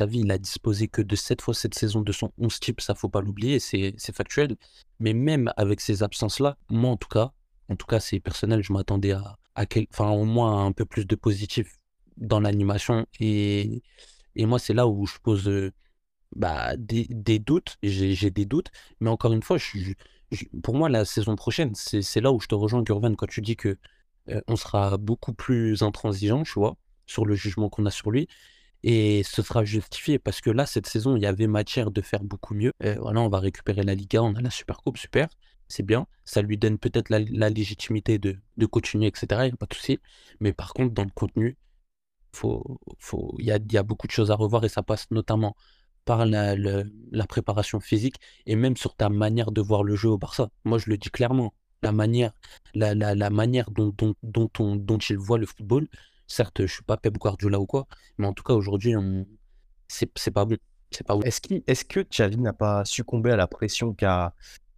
Xavi, il a disposé que de 7 fois cette saison de son 11 type, ça faut pas l'oublier, c'est factuel. Mais même avec ces absences-là, moi en tout cas, en tout cas c'est personnel, je m'attendais à, quel, enfin, au moins un peu plus de positif dans l'animation. Et, et moi, c'est là où je pose euh, bah, des, doutes, j'ai des doutes. Mais encore une fois, pour moi, la saison prochaine, c'est là où je te rejoins, Gurvan, quand tu dis que euh, on sera beaucoup plus intransigeant, tu vois, sur le jugement qu'on a sur lui. Et ce sera justifié parce que là, cette saison, il y avait matière de faire beaucoup mieux. Voilà, on va récupérer la Liga, on a la Super Coupe, super, c'est bien. Ça lui donne peut-être la, légitimité de, de continuer, etc. Il n'y a pas de souci. Mais par contre, dans le contenu, il faut, faut, y, a, y a beaucoup de choses à revoir et ça passe notamment par la, la, préparation physique et même sur ta manière de voir le jeu au Barça. Moi, je le dis clairement. La manière, la, la, la manière dont, dont, dont, on, dont il voit le football, certes, je suis pas Pep Guardiola ou quoi, mais en tout cas, aujourd'hui, c'est pas bon. C'est pas bon. Est-ce est que Xavi n'a pas succombé à la pression qu'a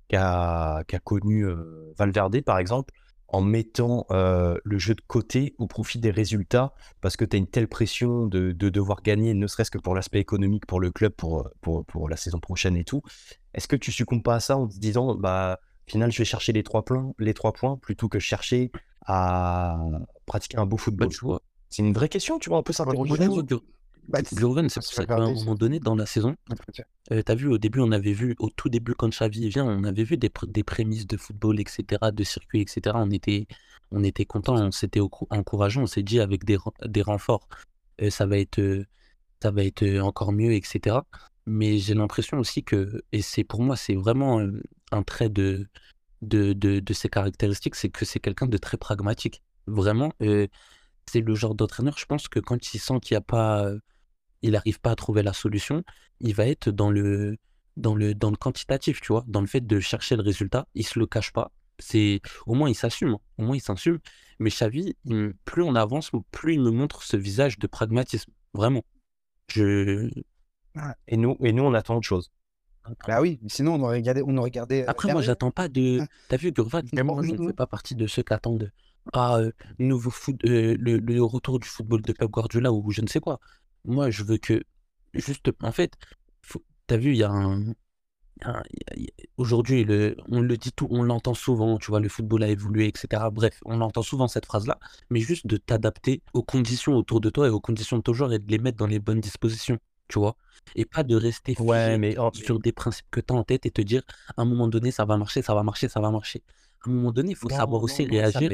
qu'a qu connu euh, Valverde, par exemple, en mettant euh, le jeu de côté au profit des résultats parce que tu as une telle pression de, devoir gagner, ne serait-ce que pour l'aspect économique pour le club, pour, pour, pour, la saison prochaine et tout? Est-ce que tu succombes pas à ça en te disant, bah, final, je vais chercher les trois, les trois points plutôt que chercher à pratiquer un beau football C'est une vraie question, tu vois, un peu s'interroger. Bah, c'est pour ça qu'à un moment donné dans la saison, euh, tu as vu au début, on avait vu, au tout début, quand Xavi vient, on avait vu des, des prémices de football, etc., de circuit, etc. On était, on était content, on s'était encourageant, on s'est dit avec des, des renforts, euh, ça va être, euh, ça va être encore mieux, etc. Mais j'ai l'impression aussi que, et c'est pour moi, c'est vraiment un trait de, de, de, de ses caractéristiques, c'est que c'est quelqu'un de très pragmatique. Vraiment, c'est le genre d'entraîneur, je pense que quand il sent qu'il n'y a pas il n'arrive pas à trouver la solution, il va être dans le, dans le, dans le quantitatif, tu vois, dans le fait de chercher le résultat. Il se le cache pas. C'est au moins il s'assume, hein. au moins il s'assume. Mais Xavi, plus on avance, plus il me montre ce visage de pragmatisme, vraiment. Je... Et nous, et nous, on attend autre chose. Bah oui, sinon on aurait regardé. On aurait regardé euh, Après, moi, j'attends pas de. Ah. T'as vu, Gurvan, moi, je ne fais pas partie de ceux qui attendent ah, euh, nouveau foot, euh, le, le, retour du football de Pep Guardiola ou je ne sais quoi. Moi, je veux que, juste, en fait, t'as vu, il y a un. Aujourd'hui, on le dit tout, on l'entend souvent, tu vois, le football a évolué, etc. Bref, on entend souvent cette phrase-là, mais juste de t'adapter aux conditions autour de toi et aux conditions de ton joueur et de les mettre dans les bonnes dispositions, tu vois? Et pas de rester ouais, mais, sur des principes que tu as en tête et te dire, à un moment donné, ça va marcher, ça va marcher, ça va marcher. À un moment donné, il faut savoir aussi réagir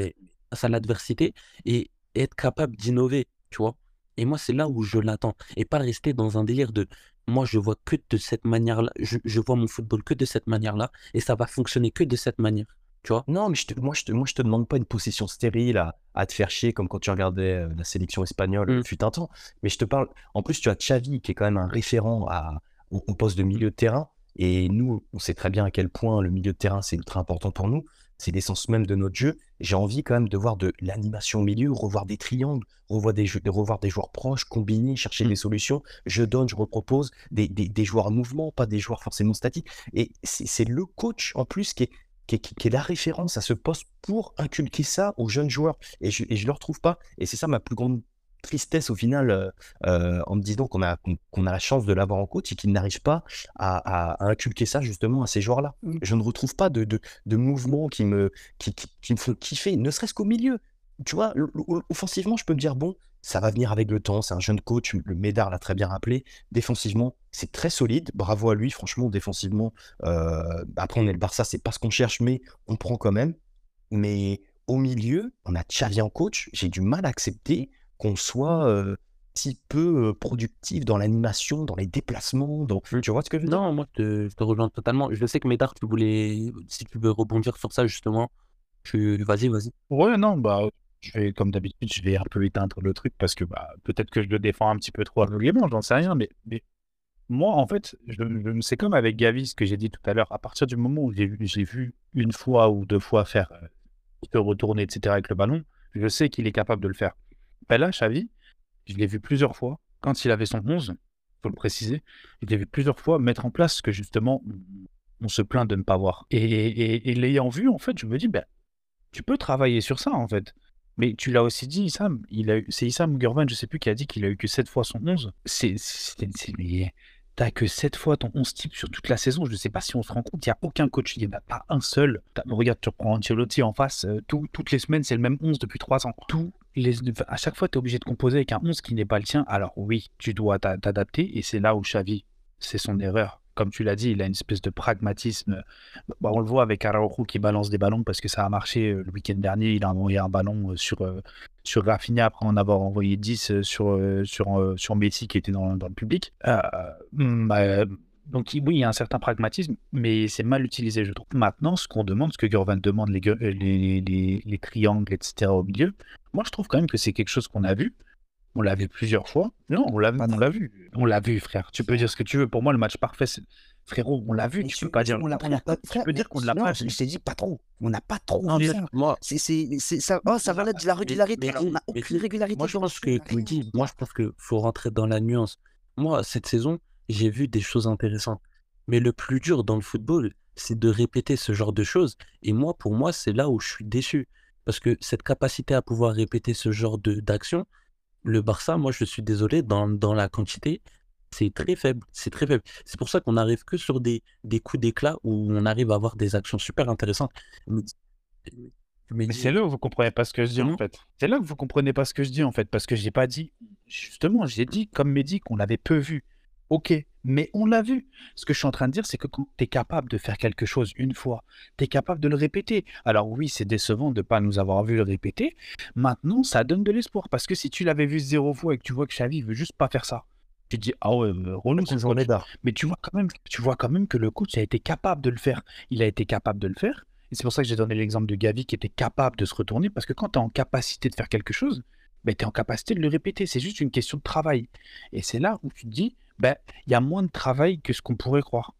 à l'adversité et être capable d'innover, tu vois? Et moi, c'est là où je l'attends. Et pas rester dans un délire de moi, je vois que de cette manière-là. Je, vois mon football que de cette manière-là. Et ça va fonctionner que de cette manière. Tu vois? Non, mais je te, moi, je te, moi, je te demande pas une possession stérile à, à te faire chier comme quand tu regardais euh, la sélection espagnole, mmh. fut un temps. Mais je te parle. En plus, tu as Xavi qui est quand même un référent à, au, poste de milieu de terrain. Et nous, on sait très bien à quel point le milieu de terrain, c'est ultra important pour nous c'est l'essence même de notre jeu. J'ai envie quand même de voir de l'animation au milieu, revoir des triangles, revoir des, revoir des joueurs proches, combiner, chercher mmh. des solutions. Je donne, je repropose des, des, joueurs en mouvement, pas des joueurs forcément statiques. Et c'est le coach en plus qui est, qui est, qui est, la référence à ce poste pour inculquer ça aux jeunes joueurs. Et je ne le retrouve pas. Et c'est ça ma plus grande tristesse au final euh, euh, en me disant qu'on a, qu'on a la chance de l'avoir en coach et qu'il n'arrive pas à, inculquer ça justement à ces joueurs-là. Je ne retrouve pas de, de, de mouvements qui me, qui, qui, me font kiffer, ne serait-ce qu'au milieu. Tu vois, offensivement, je peux me dire, bon, ça va venir avec le temps, c'est un jeune coach, le Médard l'a très bien rappelé. Défensivement, c'est très solide, bravo à lui, franchement, défensivement. Euh, après, on est le Barça, c'est pas ce qu'on cherche, mais on prend quand même. Mais au milieu, on a Xavi en coach, j'ai du mal à accepter qu'on soit un petit peu productif dans l'animation, dans les déplacements. Donc, tu vois ce que je veux dire? Non, moi, je te, rejoins totalement. Je sais que Médard, tu voulais, si tu veux rebondir sur ça, justement, tu... vas-y, vas-y. Ouais, non, bah, je vais, comme d'habitude, je vais un peu éteindre le truc parce que bah, peut-être que je le défends un petit peu trop aveuglément, j'en sais rien, mais, moi, en fait, je, c'est comme avec Gavi, ce que j'ai dit tout à l'heure. À partir du moment où j'ai vu, une fois ou deux fois faire se retourner, etc., avec le ballon, je sais qu'il est capable de le faire. Ben là, Xavi, je l'ai vu plusieurs fois, quand il avait son 11, faut le préciser, je l'ai vu plusieurs fois mettre en place ce que justement on se plaint de ne pas voir. Et, l'ayant vu, en fait, je me dis, ben, tu peux travailler sur ça, en fait. Mais tu l'as aussi dit, Issam. C'est Issam Gurvan, je sais plus, qui a dit qu'il a eu que 7 fois son 11. C'est. T'as que 7 fois ton 11 type sur toute la saison. Je ne sais pas si on se rend compte, il n'y a aucun coach, il n'y en a pas un seul. Regarde, tu reprends Ancelotti en face, euh, toutes les semaines, c'est le même 11 depuis 3 ans. Tous les... À chaque fois, tu es obligé de composer avec un 11 qui n'est pas le tien. Alors oui, tu dois t'adapter, et c'est là où Xavi, c'est son erreur comme tu l'as dit, il a une espèce de pragmatisme. Bah, on le voit avec Araujo qui balance des ballons parce que ça a marché euh, le week-end dernier. Il a envoyé un ballon euh, sur, euh, sur Rafinha après en avoir envoyé 10 sur, sur, sur Messi qui était dans, le public. Bah, donc oui, il y a un certain pragmatisme, mais c'est mal utilisé, je trouve. Maintenant, ce qu'on demande, ce que Gurvan demande, les, triangles, etc. au milieu, moi je trouve quand même que c'est quelque chose qu'on a vu. On l'a vu plusieurs fois. Non, on l'a, on l'a vu. On l'a vu, frère. Tu peux dire ce que tu veux. Pour moi, le match parfait, c'est... frérot, on l'a vu. tu peux pas dire. On l'a, pas, tu peux dire qu'on ne l'a pas. Je t'ai dit pas trop. On n'a pas trop non, ça. Moi, c'est, c'est, c'est, ça. Oh, ça va être de la régularité. on n'a aucune régularité. Moi, je pense que, moi, je pense que faut rentrer dans la nuance. Moi, cette saison, j'ai vu des choses intéressantes. Mais le plus dur dans le football, c'est de répéter ce genre de choses. Et moi, pour moi, c'est là où je suis déçu. Parce que cette capacité à pouvoir répéter ce genre de, d'action, le Barça, moi, je suis désolé, dans, dans la quantité, c'est très faible. C'est très faible. C'est pour ça qu'on arrive que sur des, des coups d'éclat où on arrive à avoir des actions super intéressantes. Mais, c'est là où vous comprenez pas ce que je dis en fait. C'est là que vous comprenez pas ce que je dis en fait, parce que j'ai pas dit. Justement, j'ai dit comme Mehdi qu'on l'avait peu vu. Ok, mais on l'a vu. Ce que je suis en train de dire, c'est que quand tu es capable de faire quelque chose une fois, tu es capable de le répéter. Alors oui, c'est décevant de ne pas nous avoir vu le répéter. Maintenant, ça donne de l'espoir. Parce que si tu l'avais vu zéro fois et que tu vois que Xavi veut juste pas faire ça, tu te dis, ah ouais, relou, c'est journée d'art. Mais tu vois, quand même, tu vois quand même que le coach a été capable de le faire. Il a été capable de le faire. Et c'est pour ça que j'ai donné l'exemple de Gavi qui était capable de se retourner. Parce que quand tu es en capacité de faire quelque chose, ben, tu es en capacité de le répéter. C'est juste une question de travail. Et c'est là où tu te dis, ben, il y a moins de travail que ce qu'on pourrait croire.